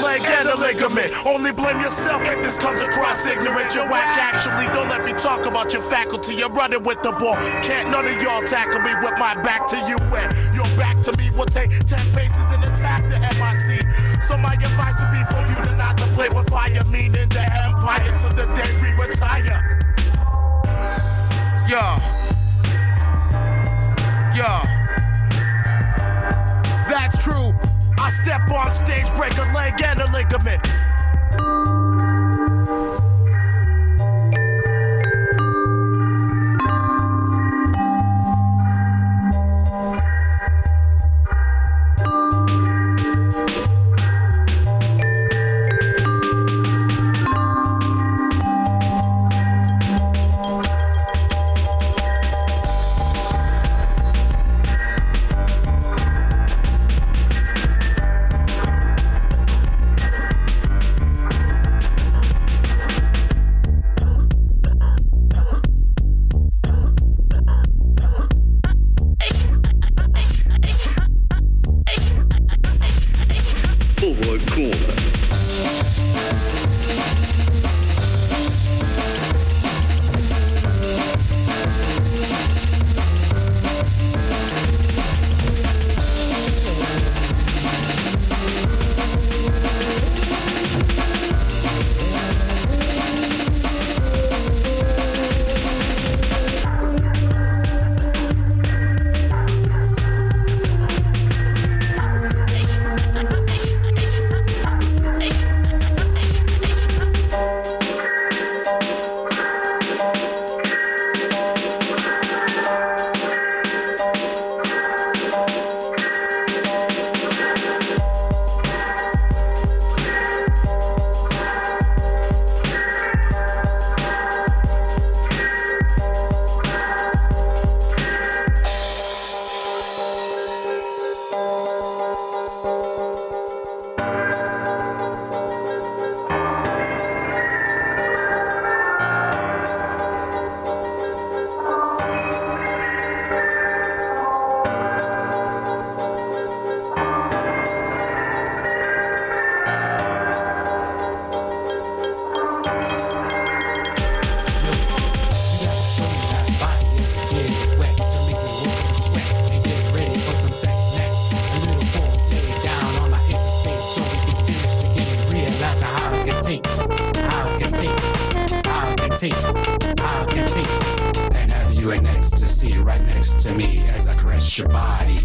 leg and the ligament. Only blame yourself if this comes across ignorant. You're whack, actually. Don't let me talk about your faculty. You're running with the ball. Can't none of y'all tackle me with my back to you. And your back to me will take 10 paces and attack the MIC. So my advice would be for you to not to play with fire, meaning the empire to the day we retire. Yo. Yo. That's true. I step on stage, break a leg and a ligament. corner. see, I can see. And have you in ecstasy right next to me as I caress your body.